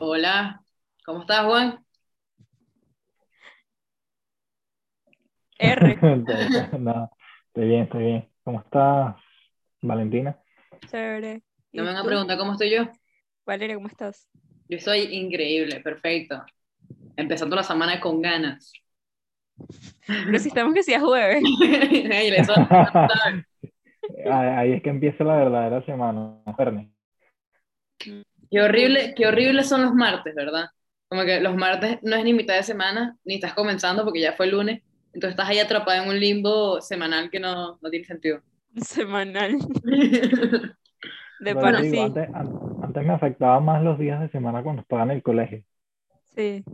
Hola, ¿cómo estás, Juan? R. No, estoy bien, estoy bien. ¿Cómo estás, Valentina? Chévere. ¿Y No me van a preguntar cómo estoy yo. Valeria, ¿cómo estás? Yo soy increíble, perfecto. Empezando la semana con ganas. Pero si estamos que sea jueves. Ahí es que empieza la verdadera semana, Fernie. Qué horrible, qué horrible son los martes, ¿verdad? Como que los martes no es ni mitad de semana, ni estás comenzando porque ya fue el lunes. Entonces estás ahí atrapada en un limbo semanal que no, no tiene sentido. Semanal. De digo, sí. antes, an- antes me afectaba más los días de semana cuando estaba en el colegio. Sí.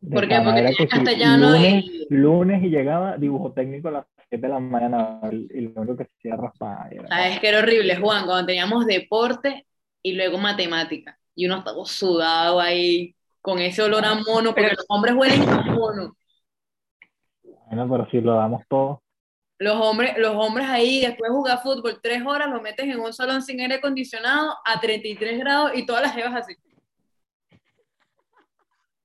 De ¿Por qué? Porque que si castellano lunes, y- lunes y llegaba dibujo técnico a las 7 de la mañana y lo único que hacía era raspar. era ¿Sabes qué era horrible, Juan? Cuando teníamos deporte y luego matemática. Y uno estaba sudado ahí con ese olor a mono, porque Pero- los hombres huelen a mono. Bueno, pero si lo damos todo, Los hombres, los hombres ahí, después de jugar fútbol tres horas, lo metes en un salón sin aire acondicionado a 33 grados y todas las jevas así.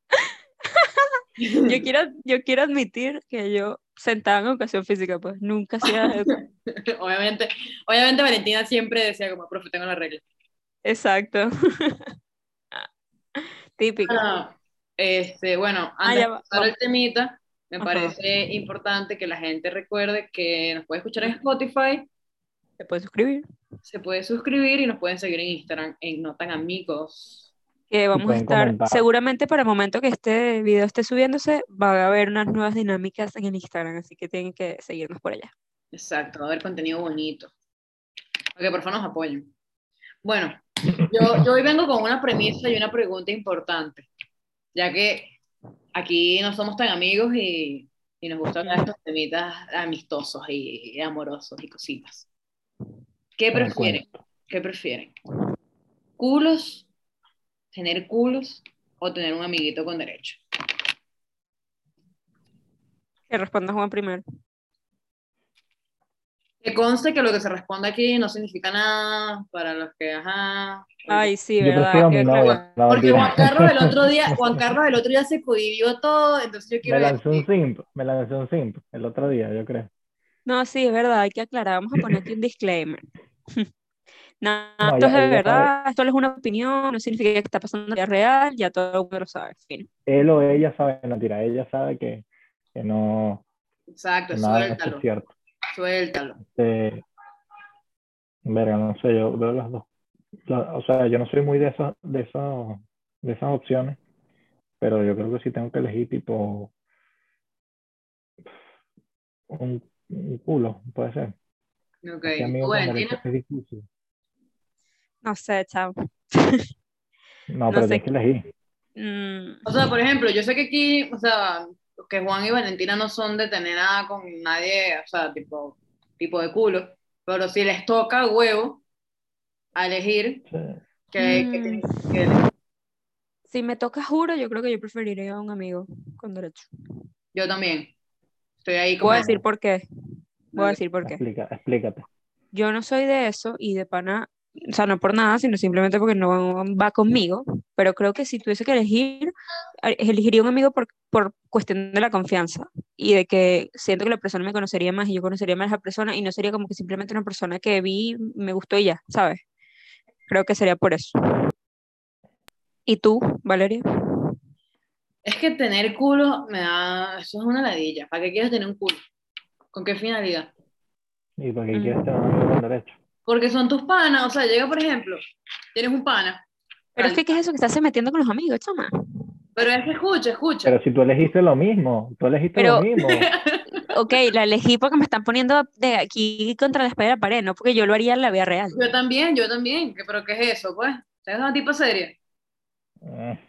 Yo quiero, yo quiero admitir que yo sentada en educación física, pues nunca hacía obviamente, obviamente Valentina siempre decía como, profe, tengo la regla. Exacto. Típico. Ah, este, bueno, Ah, antes de pasar el temita, me Ajá. parece importante que la gente recuerde que nos puede escuchar en Spotify, Te puedes suscribir. se puede suscribir y nos pueden seguir en Instagram en No Tan Amigos. Que vamos a estar, comentar. seguramente para el momento que este video esté subiéndose, va a haber unas nuevas dinámicas en el Instagram, así que tienen que seguirnos por allá. Exacto, va a haber contenido bonito. Para que por favor nos apoyen. Bueno, yo, yo hoy vengo con una premisa y una pregunta importante, ya que aquí no somos tan amigos y, y nos gusta hablar de estos temitas amistosos y, amorosos y cositas. ¿Qué prefieren? ¿Qué prefieren? ¿Culos? ¿Tener culos? ¿O tener un amiguito con derecho? Que responda Juan primero. Que conste que lo que se responde aquí no significa nada para los que, ajá. Ay, sí, yo ¿verdad? prefiero a Qué mi claro. novia. no, Porque. Juan Carlos el otro día, Juan Carlos el otro día se cohibió todo, entonces yo Me quiero lanzó un simp, me lanzó un simp el otro día, yo creo. No, sí, es verdad, hay que aclarar. Vamos a poner aquí un disclaimer. Nada, No, esto es de verdad, esto es una opinión, no significa que está pasando en la vida real, ya todo el mundo lo sabe. fin. Él o ella sabe, no tira, ella sabe que, que no, exacto, que nada suéltalo, es cierto. Suéltalo. Este, verga, no sé, yo veo las dos. La- o sea, yo no soy muy de esas, de esas, de esas opciones, pero yo creo que sí tengo que elegir tipo un, un culo, puede ser. Ok, Que ¿y amigo tú, con Valentina? derecho es difícil. No sé, chao. No, No pero sé. tienes que elegir. Mm, O sea, por ejemplo, yo sé que aquí, o sea, que Juan y Valentina no son de tener nada con nadie, o sea, tipo, tipo de culo, pero si les toca huevo a elegir, Sí. que, que Mm. que elegir. si me toca, juro, yo creo que yo preferiría a un amigo con derecho. yo también. Estoy ahí como... Voy a decir por qué. Voy a Ok. decir por qué. Explica, explícate. Yo no soy de eso y de pana, o sea, no por nada, sino simplemente porque no va conmigo, pero creo que si tuviese que elegir, eh, elegiría un amigo por, por cuestión de la confianza y de que siento que la persona me conocería más y yo conocería más a esa persona y no sería como que simplemente una persona que vi, me gustó y ya, ¿sabes? Creo que sería por eso. ¿Y tú, Valeria? Es que tener culo me da, eso es una ladilla. ¿Para qué quieres tener un culo? ¿Con qué finalidad? ¿Y por qué Mm. quieres tener un amigo con derecho? Porque son tus panas, o sea, llega por ejemplo, tienes un pana, Pero es que, ¿qué es eso que estás metiendo con los amigos, chama? pero es que escucha, escucha. Pero si tú elegiste lo mismo, tú elegiste Pero- lo mismo. Ok, la elegí porque me están poniendo de aquí contra la espalda de la pared, no porque yo lo haría en la vida real. Yo también, yo también, ¿Qué- pero ¿qué es eso, pues? ¿Sabes una tipa seria? Eh,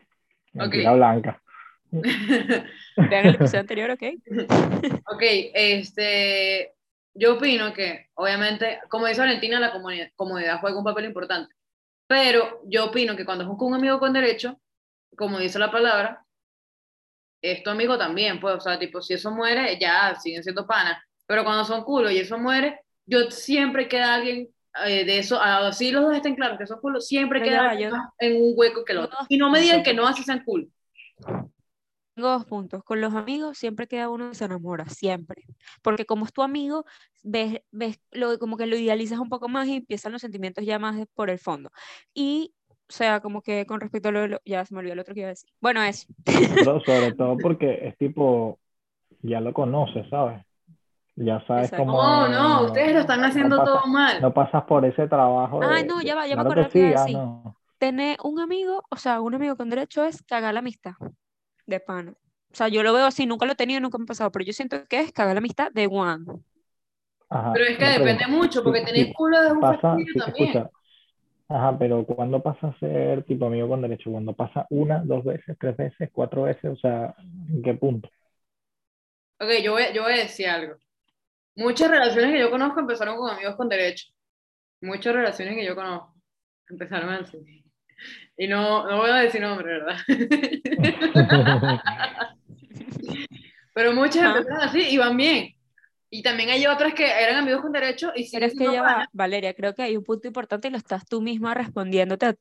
mentira blanca. Vean el episodio anterior, ¿ok? Ok, este, yo opino que, obviamente, como dice Valentina, la comuni- comodidad juega un papel importante, pero yo opino que cuando es un amigo con derecho, como dice la palabra, es tu amigo también, pues, o sea, tipo, si eso muere, ya siguen siendo panas, pero cuando son culos y eso muere, yo siempre queda alguien eh, de eso, así los dos estén claros que esos culos, siempre yo- más en un hueco que el Yo otro. Y no me digan que no así sean cool. Tengo dos puntos. Con los amigos siempre queda uno que se enamora, siempre. Porque como es tu amigo, ves, ves lo, como que lo idealizas un poco más y empiezan los sentimientos ya más por el fondo. Y, o sea, como que con respecto a lo, lo- ya se me olvidó lo otro que iba a decir. Bueno, eso. Pero sobre todo porque es tipo, ya lo conoces, ¿sabes? Ya sabes Exacto. cómo No, no, ustedes lo están no haciendo pasa- todo mal. No pasas por ese trabajo Ay, de- no, ya va, ya me claro que que iba a sí, ah, decir. no. Tener un amigo, o sea, un amigo con derecho es cagar la amistad de pana. O sea, yo lo veo así, nunca lo he tenido, nunca me ha pasado, pero yo siento que es cagar la amistad de one. Ajá, Pero es que depende pregunta. mucho, porque Sí, tener sí, culo es un pasa, sí, también. escucha, ajá, pero ¿cuándo pasa a ser tipo amigo con derecho? ¿Cuando pasa una, dos veces, tres veces, cuatro veces? O sea, ¿en qué punto? Ok, yo voy, yo voy a decir algo. Muchas relaciones que yo conozco empezaron con amigos con derecho. Muchas relaciones que yo conozco empezaron así. Y no, no voy a decir nombre, ¿verdad? Pero muchas empezaron así y van bien. Y también hay otras que eran amigos con derecho y Pero siguen es que ya va, Valeria, creo que hay un punto importante y lo estás tú misma respondiéndote a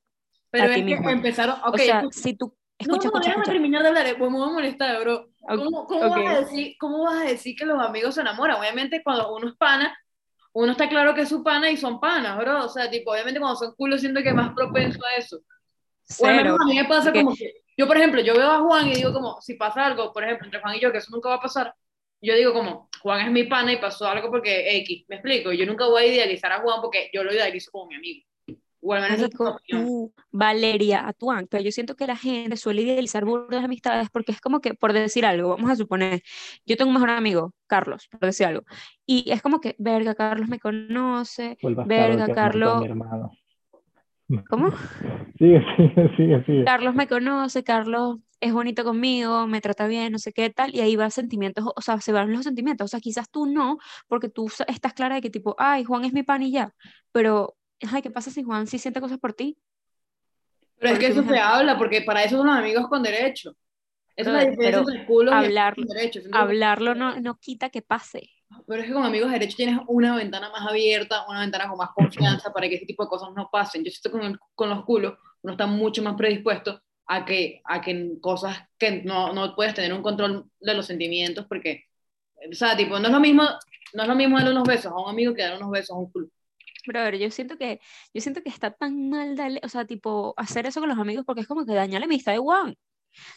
pero a es ti que misma. empezaron, ok, o sea, si tú, no, escucha, no, escucha, déjame terminar de hablar, pues me voy a molestar, bro. Ok, ¿Cómo, cómo vas a decir, ¿Cómo vas a decir que los amigos se enamoran? Obviamente cuando uno es pana, uno está claro que es su pana y son panas, bro. O sea, tipo, obviamente cuando son culos siento que es más propenso a eso. O al menos Cero. a mí me pasa como que, yo por ejemplo, yo veo a Juan y digo como, si pasa algo, por ejemplo, entre Juan y yo, que eso nunca va a pasar, yo digo como, Juan es mi pana y pasó algo porque X, me explico, yo nunca voy a idealizar a Juan porque yo lo idealizo como mi amigo. O al menos Marico, tú, Valeria, a tu pero yo siento que la gente suele idealizar burdas de amistades porque es como que, por decir algo, vamos a suponer, yo tengo un mejor amigo, Carlos, por decir algo, y es como que, verga, Carlos me conoce, Vuelvas verga, Carlos. ¿cómo? Sigue, sigue, sigue, sigue. Carlos me conoce, Carlos es bonito conmigo, me trata bien, no sé qué tal, y ahí va sentimientos, o sea, se van los sentimientos, o sea, quizás tú no, porque tú estás clara de que tipo, ay, Juan es mi pan y ya, pero, ay, ¿qué pasa si Juan sí siente cosas por ti? Pero es que eso se habla, porque para eso son los amigos con derecho. Esa es la diferencia entre y amigos hablar- con derecho. Hablarlo no, no quita que pase. Pero es que con amigos de derecho tienes una ventana más abierta, una ventana con más confianza para que ese tipo de cosas no pasen. Yo siento que con, el- con los culos uno está mucho más predispuesto a que, a que cosas que no, no puedes tener un control de los sentimientos porque, o sea, tipo, no es lo mismo, no es lo mismo darle unos besos a un amigo que darle unos besos a un culo. Brother, yo siento que, yo siento que está tan mal darle, o sea, tipo, hacer eso con los amigos porque es como que daña la amistad de Juan. O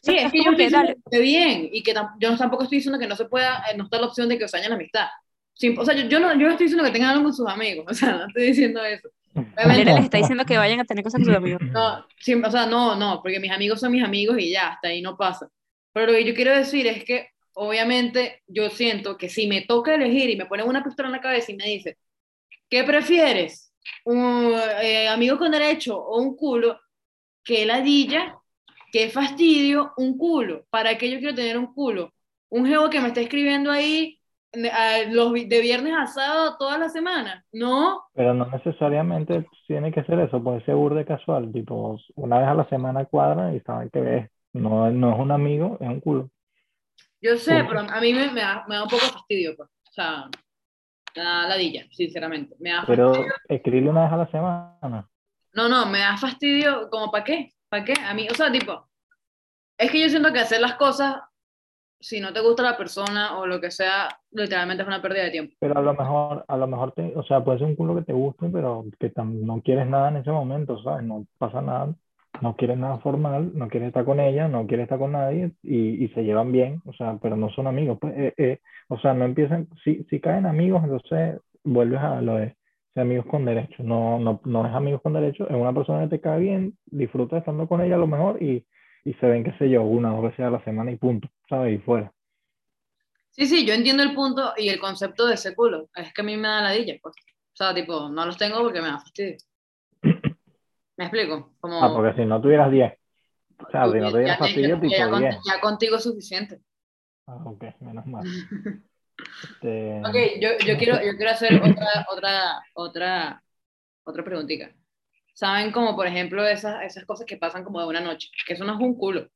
sea, Sí, es que yo estoy que diciendo dale, que esté bien y que tam- yo tampoco estoy diciendo que no se pueda, eh, no está la opción de que os dañe la amistad. Sí, o sea, yo, yo no, yo no estoy diciendo que tengan algo con sus amigos, o sea, no estoy diciendo eso. Obviamente, les está diciendo que vayan a tener cosas con sus amigos. no, sí, o sea, no, no, porque mis amigos son mis amigos y ya, hasta ahí no pasa. Pero lo que yo quiero decir es que, obviamente, yo siento que si me toca elegir y me ponen una pistola en la cabeza y me dice, ¿qué prefieres? ¿Un eh, amigo con derecho o un culo? ¿Qué ladilla? ¿Qué fastidio? Un culo. ¿Para qué yo quiero tener un culo? Un geo que me está escribiendo ahí eh, a los de viernes a sábado toda la semana. No, Pero no necesariamente tiene que ser eso, puede ser burde casual, tipo una vez a la semana cuadra y saben que ves, no, no es un amigo, es un culo. Yo sé, Punto. pero a mí me, me da, me da un poco fastidio, pues. O sea, me da ladilla, sinceramente. Me da Pero fastidio. escribirle una vez a la semana. No, no, me da fastidio, como para qué, para qué, a mí, o sea, tipo, es que yo siento que hacer las cosas, si no te gusta la persona o lo que sea, literalmente es una pérdida de tiempo. Pero a lo mejor, a lo mejor te, o sea, puede ser un culo que te guste, pero que no quieres nada en ese momento, ¿sabes? No pasa nada, no quieres nada formal, no quieres estar con ella, no quieres estar con nadie y, y se llevan bien, o sea, pero no son amigos. Pues, eh, eh, o sea, no empiezan, si, si caen amigos, entonces vuelves a lo de amigos con derecho. No, no, no es amigos con derecho, es una persona que te cae bien, disfruta estando con ella a lo mejor y, y se ven, qué sé yo, una o dos veces a la semana y punto, ¿sabes? Y fuera. Sí, sí, yo entiendo el punto y el concepto de ese culo, es que a mí me da ladilla, pues. O sea, tipo, no los tengo porque me da fastidio. ¿Me explico? Como, Ah, porque si no tuvieras 10. O sea, si no tuvieras fastidio, ya- tipo ya con- 10. ya contigo es suficiente. Ah, ok, menos mal. Este, Ok, yo, yo, quiero, yo quiero hacer otra, otra, otra, otra preguntita. ¿Saben como, por ejemplo, esas, esas cosas que pasan como de una noche? Que eso no es un culo.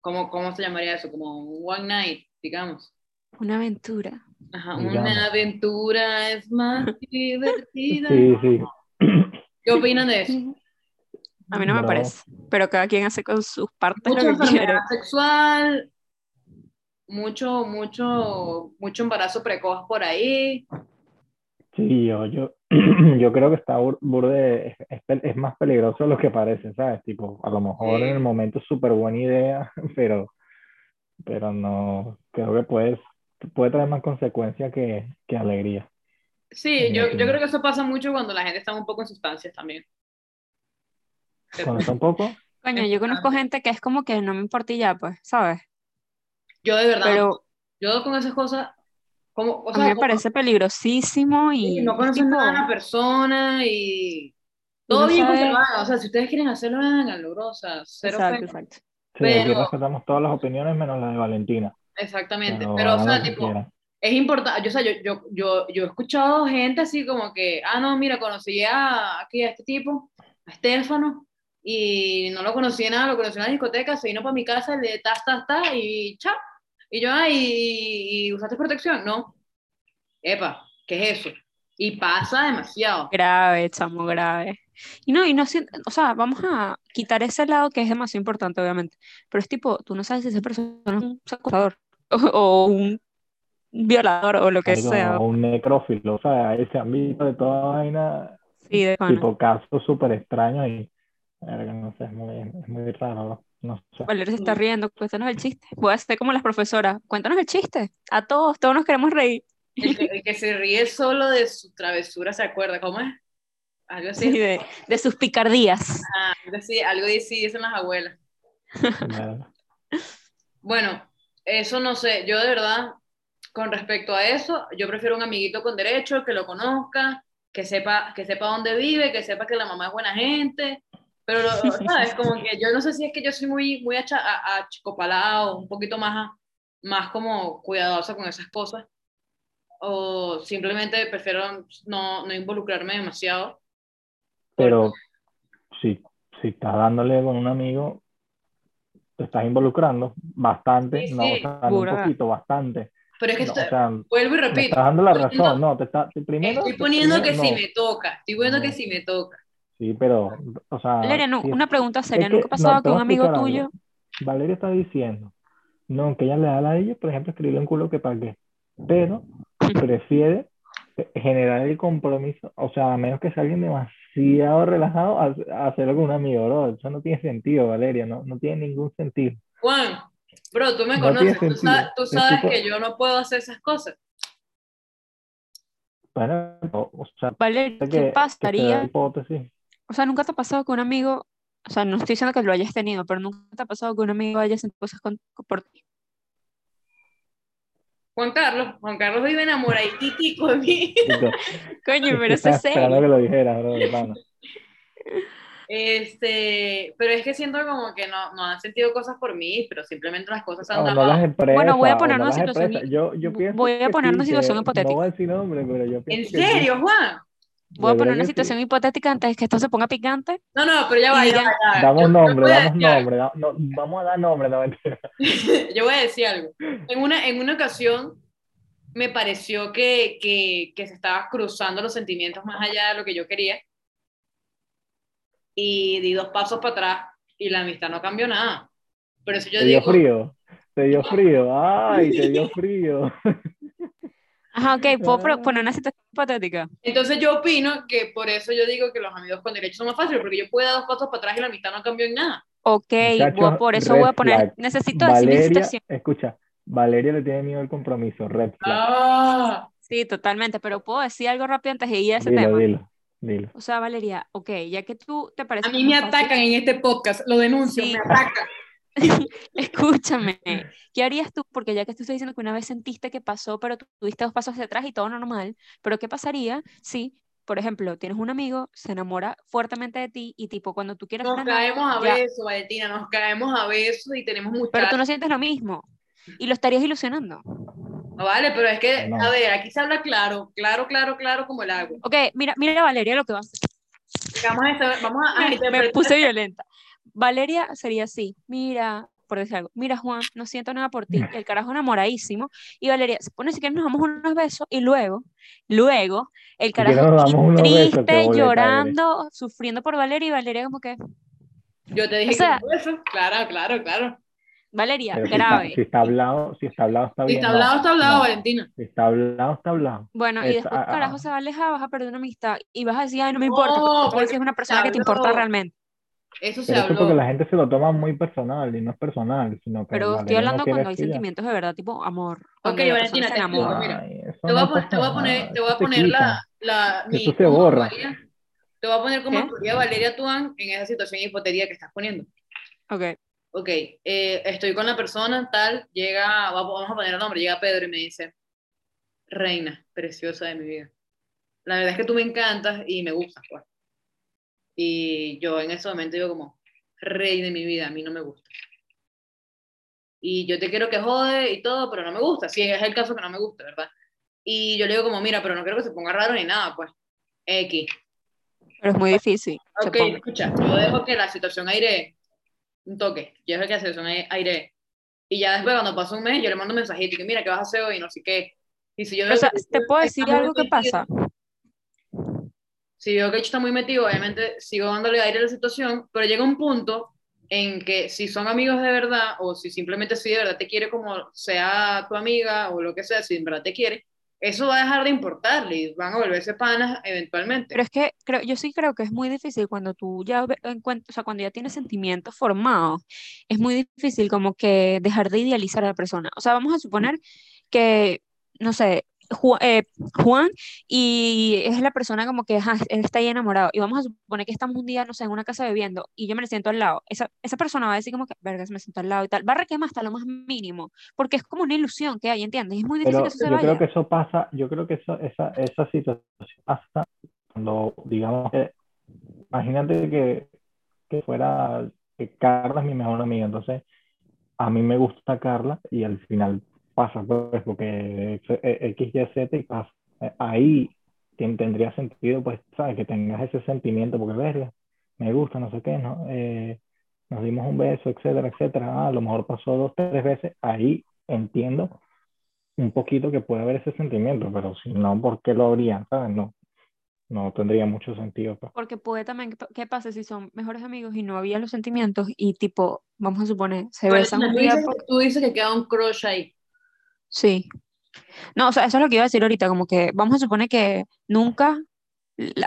¿Cómo, cómo se llamaría eso? Como un one night, digamos. Una aventura. Ajá, digamos. una aventura es más divertida. Sí, sí. ¿Qué opinan de eso? A mí no me parece, pero cada quien hace con sus partes Mucha lo que quiere. sexual, mucho, mucho, mucho embarazo precoz por ahí. Sí, yo, yo, yo creo que está bur- burde, es, es pe- es más peligroso de lo que parece, ¿sabes? Tipo, a lo mejor Sí. en el momento es súper buena idea, pero, pero no, creo que puede, puede traer más consecuencias que, que alegría. Sí, yo, yo creo que eso pasa mucho cuando la gente está un poco en sustancias también. Cuando está un poco, Coño, yo conozco gente que es como que no me importa y ya, pues, ¿sabes? Yo de verdad, Pero yo con esas cosas, como, o a sea, mí me como- parece peligrosísimo y y no es conoces tipo, nada a la persona y todo no bien con que sabes- lo hagan. O sea, si ustedes quieren hacerlo, háganlo. O sea, cero Exacto, pena. exacto. sí, aquí Pero- respetamos todas las opiniones menos la de Valentina. Exactamente. Pero Pero, o sea, tipo. Es importante, yo, o sea, yo, yo, yo, yo he escuchado gente así como que, ah, no, mira, conocí a, aquí a este tipo, a Estefano, y no lo conocí nada, lo conocí en la discoteca, se vino para mi casa, le tas, tas, tas, y chao. Y yo, ah, ¿y, y usaste protección? No. Epa, ¿qué es eso? Y pasa demasiado. Grave, chamo, grave. Y no, y no, o sea, vamos a quitar ese lado que es demasiado importante, obviamente. Pero es tipo, tú no sabes si esa persona es un secuestrador o, o un violador o lo que sea. o un necrófilo, o sea, ese ámbito de toda vaina, Sí, de pana. tipo casos súper extraños y, verga, no sé, es muy, es muy raro, ¿no? No sé. Valeria se está riendo, cuéntanos el chiste. Voy a hacer como las profesoras, cuéntanos el chiste. A todos, todos nos queremos reír. El que, el que se ríe solo de su travesura se acuerda, ¿cómo es? Algo así. Sí, de, de sus picardías. Ah, algo así, algo así dicen las abuelas. Bueno, eso no sé, yo de verdad, con respecto a eso, yo prefiero un amiguito con derecho, que lo conozca, que sepa, que sepa dónde vive, que sepa que la mamá es buena gente, pero, ¿sabes? Como que yo no sé si es que yo soy muy, muy achicopalado, un poquito más, más como cuidadosa con esas cosas, o simplemente prefiero no, no involucrarme demasiado. Pero si, si estás dándole con un amigo, te estás involucrando bastante, Sí, no, sí. o sea, no un poquito, bastante. Pero es que No, estoy- o sea, vuelvo y repito, estás dando la estoy poniendo- razón, no, te está, te- primero, estoy te- poniendo que primero, si no. me toca, estoy poniendo No. que si me toca. Sí, pero, o sea, Valeria, no, si una pregunta seria. es ¿Nunca que- ha pasado no, te que un amigo tuyo, algo. Valeria está diciendo, no, que ella le da la a ellos, por ejemplo, escribirle un culo que para qué, pero prefiere generar el compromiso, o sea, a menos que sea alguien demasiado relajado, a, a hacerlo con un amigo, bro, eso no tiene sentido, Valeria, no, no tiene ningún sentido. Juan, bro, tú me No conoces, tú sabes, tú sabes que yo no puedo hacer esas cosas. Bueno, o sea, que, ¿qué que pasaría? O sea, ¿nunca te ha pasado que un amigo, o sea, no estoy diciendo que lo hayas tenido, pero nunca te ha pasado que un amigo haya sentido cosas con- por ti? Juan Carlos, Juan Carlos vive enamoraditico de mí. Coño, pero eso es serio. que lo dijeras, bro, pana. Este, pero es que siento como que no, no han sentido cosas por mí, pero simplemente las cosas han no dado. Bueno, voy a poner no una situación Yo, yo pienso voy a poner una sí, situación que hipotética. No voy a decir nombre, pero yo ¿En que sí. serio, Juan? Voy a poner una que sí. situación hipotética antes de que esto se ponga picante. No, no, pero ya va, ya va, ya va. Damos Yo- nombre, damos decir nombre. da- no, vamos a dar nombre, no mentira. yo voy a decir algo. En una, en una ocasión me pareció que, que, que se estaba cruzando los sentimientos más allá de lo que yo quería. Y di dos pasos para atrás y la amistad no cambió nada. Por eso yo Te dio frío. Te dio frío. Ay, te dio frío. Ajá, ok, puedo Ah. poner una situación hipotética. entonces yo opino que por eso yo digo que los amigos con derechos son más fáciles, porque yo puedo dar dos pasos para atrás y la amistad no cambió en nada. Ok, Muchachos, por eso voy a poner, flag. necesito decir mi Valeria, situación. escucha, Valeria le tiene miedo al compromiso. Red flag. Ah, Sí, totalmente, pero puedo decir algo rápido antes de ir a ese Dilo, tema. dilo, dilo. O sea, Valeria, ok, ya que tú te parece a mí me fácil- atacan en este podcast, lo denuncio, Sí. me atacan. Escúchame, ¿qué harías tú? Porque ya que tú estás diciendo que una vez sentiste que pasó, pero tú tuviste dos pasos hacia atrás y todo normal, pero ¿qué pasaría si, por ejemplo, tienes un amigo, se enamora fuertemente de ti y tipo cuando tú quieres Nos frenar, caemos a ya, besos, Valentina, nos caemos a besos y tenemos pero muchachos. tú no sientes lo mismo y lo estarías ilusionando? No vale, pero es que, No. a ver, aquí se habla claro, claro, claro, claro como el agua. Ok, mira, mira Valeria lo que va a hacer. Vamos a, vamos a, a Me, puse violenta. Valeria sería así, mira, por decir algo, mira Juan, no siento nada por ti, y el carajo enamoradísimo, y Valeria se pone si quieres nos damos unos besos, y luego, luego, el carajo besos, triste, boleta eres. llorando, sufriendo por Valeria, y Valeria como que, Yo te dije O sea- que no eso. Claro, claro, claro. Valeria, Pero si está, grave. si está hablado, si está hablado, está Si bien. está no, hablado, está hablado, no. Valentina. Si está hablado, está hablado. Bueno, y Es- después ah, el carajo ah. se va a alejar, vas a perder una amistad, y vas a decir, ay, no me importa, No, porque porque es una persona que te importa realmente. Eso se Pero eso habló. porque la gente se lo toma muy personal y no es personal, sino que Pero estoy Valeria hablando cuando hay y sentimientos de verdad, tipo amor. Ok, Valentina, te explico, mira. Ay, eso Te voy, a no poner, te voy a poner, te voy a eso poner la, la, mi, Eso se borra. actuaría- te voy a poner ¿Qué? actuaría Valeria Tuan en esa situación hipotética que estás poniendo. Ok, Ok, eh, estoy con la persona, tal, llega, va- vamos a poner el nombre, llega Pedro y me dice, reina, preciosa de mi vida. La verdad es que tú me encantas y me gustas, pues. Y yo en ese momento digo como, rey de mi vida, a mí no me gusta. Y yo te quiero que jode y todo, pero no me gusta. Si es el caso que no me gusta, ¿verdad? Y yo le digo como, mira, pero no quiero que se ponga raro ni nada, pues. X. pero es muy difícil. Ok, escucha, yo dejo que la situación aire un toque, yo dejo que situación ai- aire y ya después cuando pasa un mes yo le mando un mensajito y que mira, ¿qué vas a hacer hoy? No sé qué. Y si yo o sea, que te puedo decir algo que pasa. Si veo que está muy metido, obviamente sigo dándole aire a la situación, pero llega un punto en que si son amigos de verdad o si simplemente si de verdad te quiere como sea tu amiga o lo que sea, si en verdad te quiere, eso va a dejar de importarle y van a volverse panas eventualmente. Pero es que creo, yo sí creo que es muy difícil cuando tú ya ve- encuent- o sea, cuando ya tienes sentimientos formados, es muy difícil como que dejar de idealizar a la persona. O sea, vamos a suponer que, no sé, Ju- eh, Juan y es la persona como que él está ahí enamorado y vamos a suponer que estamos un día, no sé, en una casa bebiendo y yo me le siento al lado. Esa, esa persona va a decir como que, verga, se me siento al lado y tal. Va a requemar hasta lo más mínimo porque es como una ilusión que hay, ¿entiendes? Es muy difícil Pero que eso se yo vaya. creo que eso pasa, yo creo que eso, esa, esa situación pasa cuando, digamos, que, imagínate que, que fuera, que Carla es mi mejor amiga, entonces a mí me gusta Carla y al final pasa, pues, porque X, X, Y, Z y pasa. Eh, Ahí tendría sentido, pues, ¿sabes? Que tengas ese sentimiento, porque verga, me gusta, no sé qué, ¿no? Eh, nos dimos un beso, etcétera, etcétera. Ah, a lo mejor pasó dos, tres veces, ahí entiendo un poquito que puede haber ese sentimiento, pero si no, ¿por qué lo habrían? ¿Sabes? No, no tendría mucho sentido. pues. Porque puede también, ¿qué- ¿qué pasa si son mejores amigos y no había los sentimientos y tipo, vamos a suponer, se besan Valentina, un tú, día dices, por- tú dices que queda un crush ahí. Sí. No, o sea, eso es lo que iba a decir ahorita, como que vamos a suponer que nunca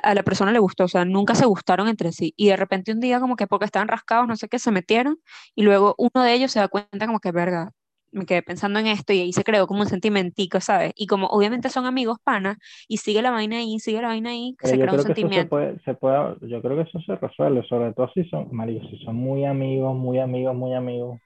a la persona le gustó, o sea, nunca se gustaron entre sí y de repente un día como que porque estaban rascados, no sé qué, se metieron y luego uno de ellos se da cuenta como que, verga, me quedé pensando en esto y ahí se creó como un sentimentico, ¿sabes? Y como obviamente son amigos panas y sigue la vaina ahí, sigue la vaina ahí, Pero se yo crea un eso se sentimiento. puede, se puede, yo creo que eso se resuelve, sobre todo si son, Mario, si son muy amigos, muy amigos, muy amigos,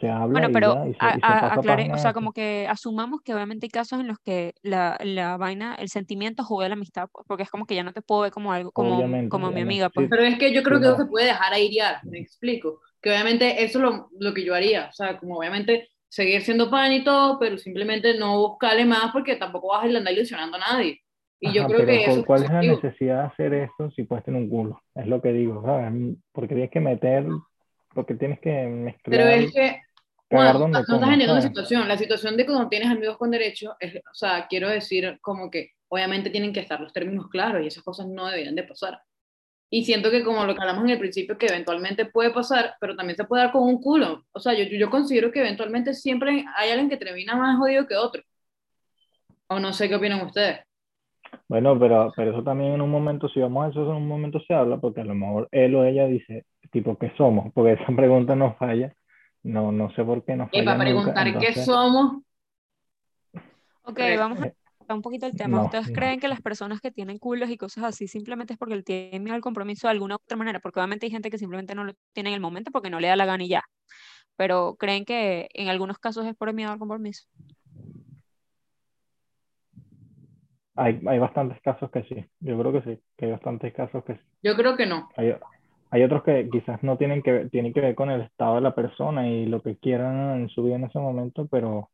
se habla Bueno, y pero ya, y se, a- y se pasa aclare- o sea, eso. como que asumamos que obviamente hay casos en los que la, la vaina, el sentimiento juega la amistad, pues, porque es como que ya no te puedo ver como algo, como, Obviamente, como mi amiga, sí. pues. Pero es que yo creo Sí, que no. eso se puede dejar airear, me explico. Que obviamente eso es lo, lo que yo haría. O sea, como obviamente seguir siendo pan y todo, pero simplemente no buscarle más porque tampoco vas a andar ilusionando a nadie. Y yo Ajá, creo pero que ¿cu- eso es ¿cuál es la positivo. necesidad de hacer esto si puedes tener un culo? Es lo que digo, ¿sabes? Porque tienes que meter, porque tienes que Pero mezclar, es que, bueno, donde no estás la ¿sabes? situación. La situación de cuando tienes amigos con derechos, es, o sea, quiero decir como que obviamente tienen que estar los términos claros y esas cosas no deberían de pasar. Y siento que como lo que hablamos en el principio, que eventualmente puede pasar, pero también se puede dar con un culo. O sea, yo, yo considero que eventualmente siempre hay alguien que termina más jodido que otro. O no sé qué opinan ustedes. Bueno, pero, pero eso también en un momento, si vamos a eso, en un momento se habla, porque a lo mejor él o ella dice, tipo, ¿qué somos? Porque esa pregunta no falla. No, no sé por qué no Y para nunca. preguntar qué somos, Ok, vamos a un poquito el tema. no, ¿Ustedes no. creen que las personas que tienen culos y cosas así simplemente es porque tienen miedo al compromiso de alguna u otra manera? Porque obviamente hay gente que simplemente no lo tiene en el momento porque no le da la gana y ya. Pero creen que en algunos casos es por el miedo al compromiso. Hay, hay bastantes casos que sí. Yo creo que sí, que hay bastantes casos que sí. yo creo que no. Hay, hay otros que quizás no tienen que ver, tienen que ver con el estado de la persona y lo que quieran en su vida en ese momento, pero,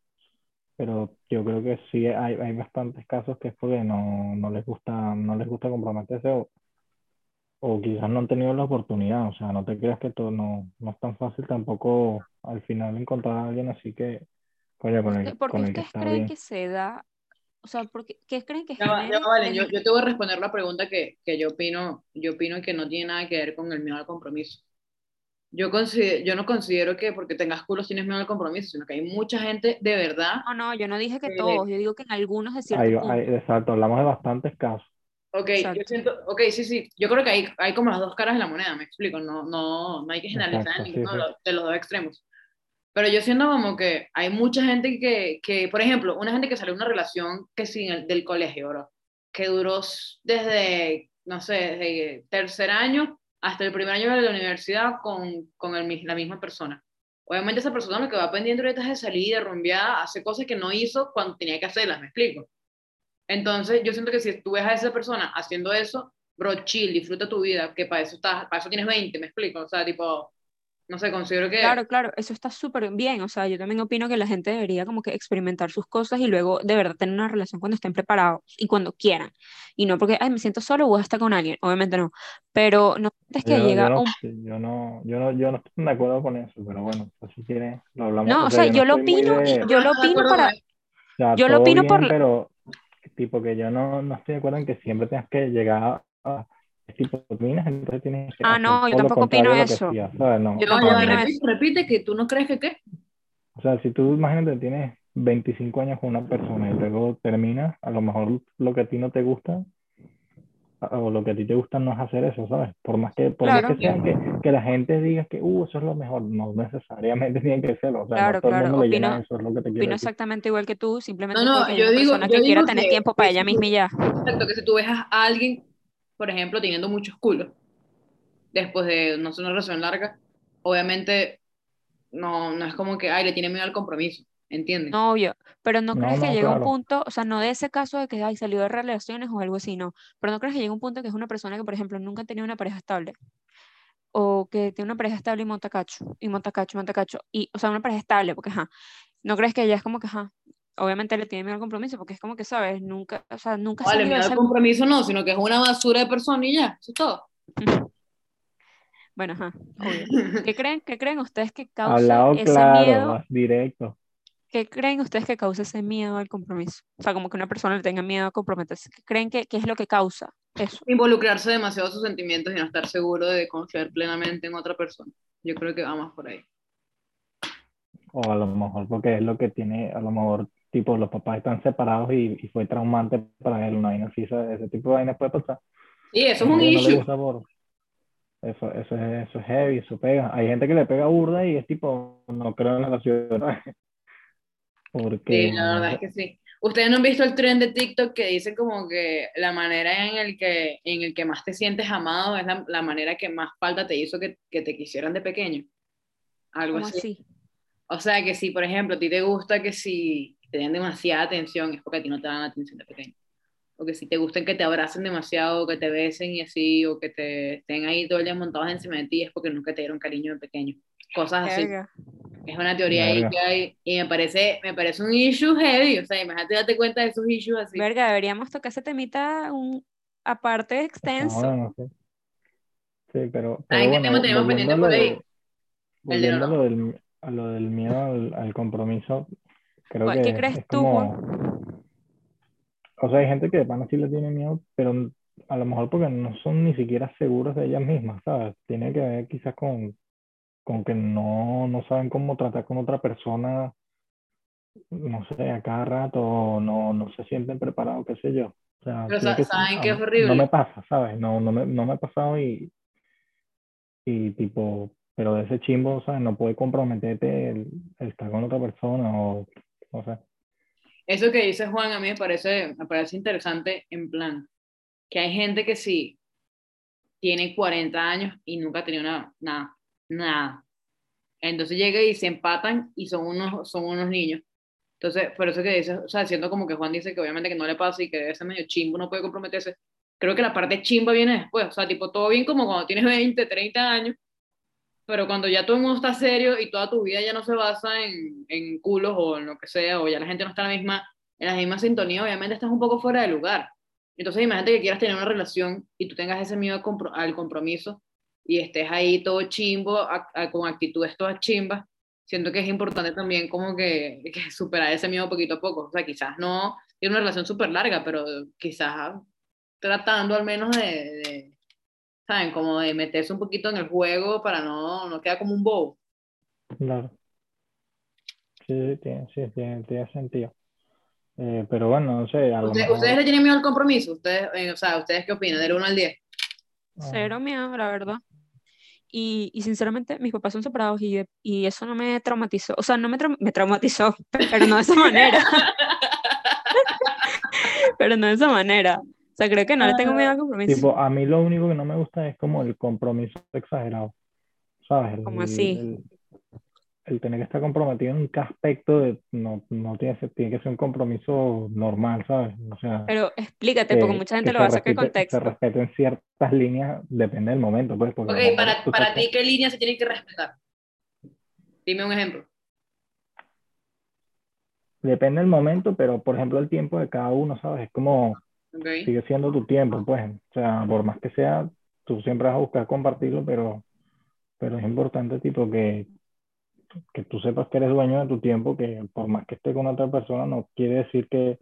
pero yo creo que sí hay, hay bastantes casos que es porque no, no les gusta, no les gusta comprometerse o, o quizás no han tenido la oportunidad, o sea, no te creas que todo no, no es tan fácil tampoco al final encontrar a alguien así que, coño, con el, ¿Por qué con el que ustedes está creen bien. que se da? O sea, ¿por qué, creen que Ya va, ya genere va, Valen, el- yo, yo te voy a responder la pregunta que, que yo opino, yo opino que no tiene nada que ver con el miedo al compromiso. Yo, consider- yo no considero que porque tengas culos tienes miedo al compromiso, sino que hay mucha gente de verdad. No, no, yo no dije que Eh, todos, yo digo que en algunos de cierto Hay- hay- exacto, hablamos de bastantes casos. Ok, yo Exacto. siento, ok, sí, sí, yo creo que hay, hay como las dos caras de la moneda, me explico, no, no, no hay que generalizar Exacto, en sí, ninguno de sí. los, de los dos extremos. Pero yo siento como que hay mucha gente que, que, por ejemplo, una gente que salió de una relación que sí, el- del colegio, bro, que duró desde, no sé, desde tercer año hasta el primer año de la universidad con, con el, la misma persona. Obviamente esa persona lo que va pendiente ahorita es de salir, de hace cosas que no hizo cuando tenía que hacerlas, me explico. Entonces, yo siento que si tú ves a esa persona haciendo eso, bro, chill, disfruta tu vida, que para eso, estás, para eso tienes 20, me explico. O sea, tipo, no sé, considero que... Claro, claro, eso está súper bien. O sea, yo también opino que la gente debería como que experimentar sus cosas y luego de verdad tener una relación cuando estén preparados y cuando quieran. Y no porque, ay, me siento solo, voy a estar con alguien. Obviamente no. Pero no es que Yo, yo llega no, un... yo, no, yo, no, yo no estoy de acuerdo con eso, pero bueno, pues si quieres, lo hablamos. No, o sea, yo lo opino, de- yo lo ¿Estás de opino para... O Yo lo opino por pero tipo que yo no, no estoy de acuerdo en que siempre tengas que llegar a tipo terminas, entonces tienes que Ah, no, yo tampoco opino eso. No, Yo tampoco opino repite, eso. repite que tú no crees que qué. O sea, si tú imagínate tienes 25 años con una persona y luego terminas, a lo mejor lo que a ti no te gusta o lo que a ti te gusta no es hacer eso, ¿sabes? Por más que, por más Claro. que sea que, que la gente diga que, uh, eso es lo mejor, no necesariamente tiene que serlo, o sea, Claro, no todo el claro, mundo le llena opino- eso, es lo que te quiero Opino decir. exactamente igual que tú, simplemente No, no, porque hay yo una digo- persona yo que quiera tener que- tiempo para ella misma y ya. Exacto, que si tú ves a alguien, por ejemplo, teniendo muchos culos, después de, no sé, una relación larga, obviamente no, no es como que, ay, le tiene miedo al compromiso, ¿entiendes? No, obvio, pero no No, crees que no, llega un claro. punto, o sea, no de ese caso de que ay, salió de relaciones o algo así, no, pero no crees que llega un punto que es una persona que, por ejemplo, nunca ha tenido una pareja estable, o que tiene una pareja estable y monta cacho, y monta cacho, monta cacho, y, o sea, una pareja estable, porque, ajá, no crees que ella es como que, ajá, obviamente le tiene miedo al compromiso, porque es como que, ¿sabes? Nunca, o sea, nunca ha Vale, miedo al compromiso no, sino que es una basura de persona y ya, eso es todo. Bueno, ajá, obvio. ¿Qué creen, qué creen ustedes que causa Hablado ese claro, miedo? más directo. ¿Qué creen ustedes que causa ese miedo al compromiso? O sea, como que una persona le tenga miedo a comprometerse. ¿Qué creen que, que es lo que causa eso? Involucrarse demasiado en sus sentimientos y no estar seguro de confiar plenamente en otra persona. Yo creo que va más por ahí. O a lo mejor porque es lo que tiene, a lo mejor, tipo, los papás están separados y, y fue traumante para él, una vaina así, ese, tipo de vainas puede pasar. Sí, eso es un no issue. Eso, eso, es, eso es heavy, eso pega. Hay gente que le pega burda y es tipo, no creo en la relación. Porque, Sí, la verdad es que sí. Ustedes no han visto el tren de TikTok que dice como que la manera en el que, en el que más te sientes amado es la, la manera que más falta te hizo que, que te quisieran de pequeño. Algo ¿Cómo así. así? O sea, que si, por ejemplo, a ti te gusta que si te den demasiada atención, es porque a ti no te dan atención de pequeño. O que si te gustan que te abracen demasiado, que te besen y así, o que te estén ahí todo el día montados encima de ti, es porque nunca te dieron cariño de pequeño. Cosas así. Verga. Es una teoría ahí que hay, y me parece, me parece un issue heavy. O sea, imagínate darte cuenta de esos issues así. Verga, deberíamos tocar ese temita un, aparte extenso. Ah, bueno, sí. Sí, pero, ¿Saben pero qué bueno, tema tenemos pendiente por ahí? de- El de volviendo a no. lo del, a lo del miedo al, al compromiso, creo ¿Cuál- que ¿Qué crees es tú, como, o sea, hay gente que de pana sí le tiene miedo, pero a lo mejor porque no son ni siquiera seguros de ellas mismas, ¿sabes? Tiene que ver quizás con, con que no, no saben cómo tratar con otra persona, no sé, a cada rato, o no, no se sienten preparados, qué sé yo. O sea, Pero sa- que- ¿saben qué es horrible? No me pasa, ¿sabes? No, no me, no me ha pasado y, y tipo, pero de ese chimbo, ¿sabes? No puede comprometerte el, el estar con otra persona o, Eso que dice Juan a mí me parece, me parece interesante en plan, que hay gente que sí tiene 40 años y nunca ha tenido nada, nada, nada. Entonces llega y se empatan y son unos, son unos niños. Entonces, por eso que dice, o sea, siendo como que Juan dice que obviamente que no le pasa y que debe ser medio chimbo, no puede comprometerse. Creo que la parte chimba viene después, o sea, tipo, todo bien como cuando tienes 20, 30 años, pero cuando ya todo el mundo está serio y toda tu vida ya no se basa en, en culos o en lo que sea, o ya la gente no está en la misma, en la misma sintonía, obviamente estás un poco fuera de lugar. Entonces, imagínate que quieras tener una relación y tú tengas ese miedo al compromiso y estés ahí todo chimbo, a- a- con actitudes todas chimbas. Siento que es importante también como que, que superar ese miedo poquito a poco. O sea, quizás no tiene una relación súper larga, pero quizás tratando al menos de, de, ¿saben? Como de meterse un poquito en el juego para no, no quedar como un bobo. Claro. Sí, sí, tiene, sí, tiene, tiene sentido. Eh, pero bueno, no sé, a lo ¿Ustedes, mejor, ¿ustedes le tienen miedo al compromiso? ¿Ustedes, eh, o sea, ¿ustedes qué opinan? Del 1 al 10. ah, Cero miedo, la verdad. Y, y sinceramente, mis papás son separados y, y eso no me traumatizó. O sea, no me, trau- me traumatizó, pero no de esa manera. pero no de esa manera. O sea, creo que no le tengo miedo al compromiso. tipo, a mí lo único que no me gusta es como el compromiso exagerado, ¿sabes? ¿Cómo El- así? El, el tener que estar comprometido en qué aspecto de, no, no tiene, que- tiene que ser un compromiso normal, ¿sabes? O sea, Pero explícate, porque que, mucha gente lo va a sacar de respete- se contexto. respeten ciertas líneas, depende del momento, pues, porque Ok, para, para ti, ¿qué línea se tiene que respetar? Dime un ejemplo. depende del momento, pero por ejemplo el tiempo de cada uno, ¿sabes? Es como, Ok. sigue siendo tu tiempo, pues, o sea, por más que sea, tú siempre vas a buscar compartirlo, pero, pero es importante, tipo, que, que tú sepas que eres dueño de tu tiempo, que por más que esté con otra persona, no quiere decir que,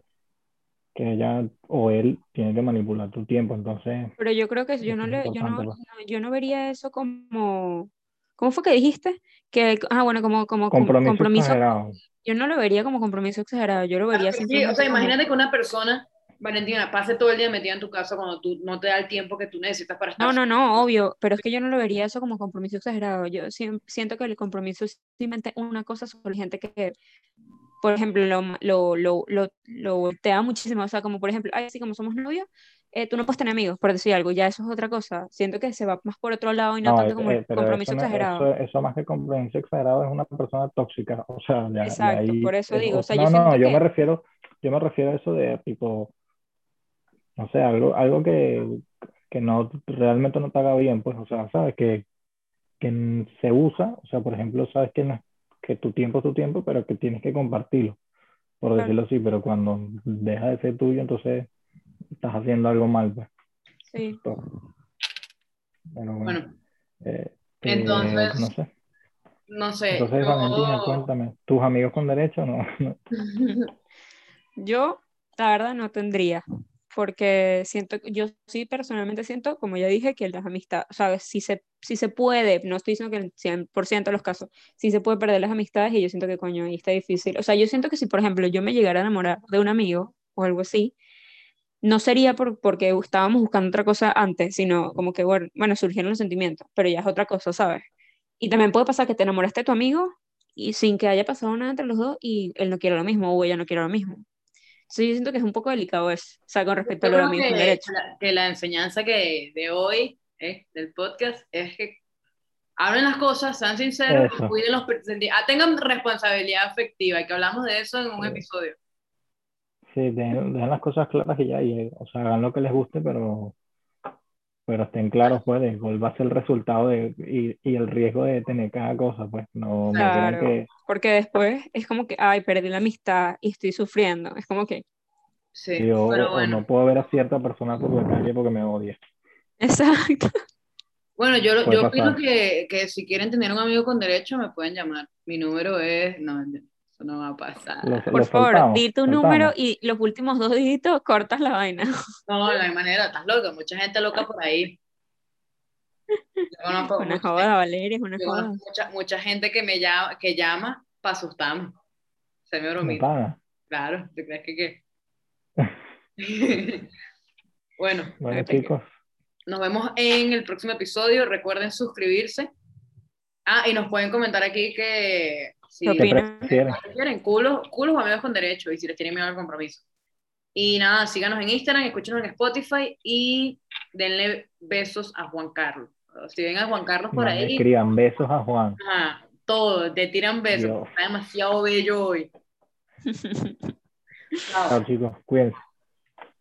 que ella o él tiene que manipular tu tiempo, entonces, Pero yo creo que yo no le, yo no, pues. no, yo no vería eso como, ¿cómo fue que dijiste? Que, ah, bueno, como, como com- Compromiso compromiso, exagerado. yo no lo vería como compromiso exagerado, yo lo vería Sí, o sea, como, imagínate que una persona, Valentina, pase todo el día metida en tu casa cuando tú no te da el tiempo que tú necesitas para estar no, no, no, obvio, pero es que yo no lo vería eso como compromiso exagerado, yo siento que el compromiso es simplemente una cosa sobre gente que, por ejemplo, lo, lo, lo, lo, lo voltea muchísimo, o sea, como por ejemplo, ay, sí, como somos novios, eh, tú no puedes tener amigos, por decir algo, ya eso es otra cosa, siento que se va más por otro lado y no No, tanto como el eh, compromiso eso, no- exagerado. eso, eso más que compromiso exagerado es una persona tóxica, o sea, ya, ya Exacto, ahí, por eso es digo, o sea, yo no, no, siento yo me refiero, yo me refiero a eso de tipo, no sé, algo, algo que, que no, realmente no te haga bien, pues, o sea, sabes, que, que se usa, o sea, por ejemplo, sabes que, no, que tu tiempo es tu tiempo, pero que tienes que compartirlo, por claro, decirlo así, pero cuando deja de ser tuyo, entonces estás haciendo algo mal, pues, sí. pero, pero bueno, Bueno, eh, que, entonces, no sé. no sé, Entonces, Valentina, yo... cuéntame, ¿tus amigos con derecho no? Yo, la verdad, no tendría, porque siento, yo sí personalmente siento, como ya dije, que las amistades, o sea, si se, si se puede, no estoy diciendo que en el 100% de los casos, si se puede perder las amistades y yo siento que, coño, ahí está difícil. O sea, yo siento que si, por ejemplo, yo me llegara a enamorar de un amigo o algo así, no sería por, porque estábamos buscando otra cosa antes, sino como que, bueno, bueno, surgieron los sentimientos, pero ya es otra cosa, ¿sabes? Y también puede pasar que te enamoraste de tu amigo y sin que haya pasado nada entre los dos y él no quiere lo mismo o ella no quiere lo mismo. Sí, yo siento que es un poco delicado eso, o sea, con respecto a lo con que derecho. la, que la enseñanza que de hoy eh, del podcast es que hablen las cosas, sean sinceros, Eso. cuiden los ah, tengan responsabilidad afectiva, y que hablamos de eso en un Sí. episodio. Sí, dejen, dejen las cosas claras y ya, y, eh, o sea, hagan lo que les guste, pero, pero estén claros, pues, de cuál va a ser el resultado de, y, y el riesgo de tener cada cosa, pues, no, no crean Claro, que, porque después es como que, ay, perdí la amistad y estoy sufriendo. Es como que, Sí, sí, o, pero bueno. no puedo ver a cierta persona por la calle porque me odia. exacto. Bueno, yo, Puede yo opino que, que si quieren tener un amigo con derecho, me pueden llamar. Mi número es. No, eso no va a pasar. Lo, Por lo favor, soltamos, di tu número soltamos. y los últimos dos dígitos cortas la vaina. No, no hay manera, estás loca. Mucha gente loca por ahí. Yo conozco Una mucha, joda, Valeria, es una yo joda. mucha, mucha gente que me llama, que llama para asustarme. Se me bromita. Claro, ¿te crees que qué? bueno, Bueno, chicos, nos vemos en el próximo episodio. Recuerden suscribirse. Ah, y nos pueden comentar aquí que si ¿Qué prefieren? quieren culos, culos o amigos con derecho y si les tienen miedo al compromiso. Y nada, síganos en Instagram, escúchenos en Spotify y denle besos a Juan Carlos. Si ven a Juan Carlos por Mande, ahí, escriban besos a Juan. ajá, todo, te tiran besos. Dios. Está demasiado bello hoy. Chao. Chao, chicos, cuídense.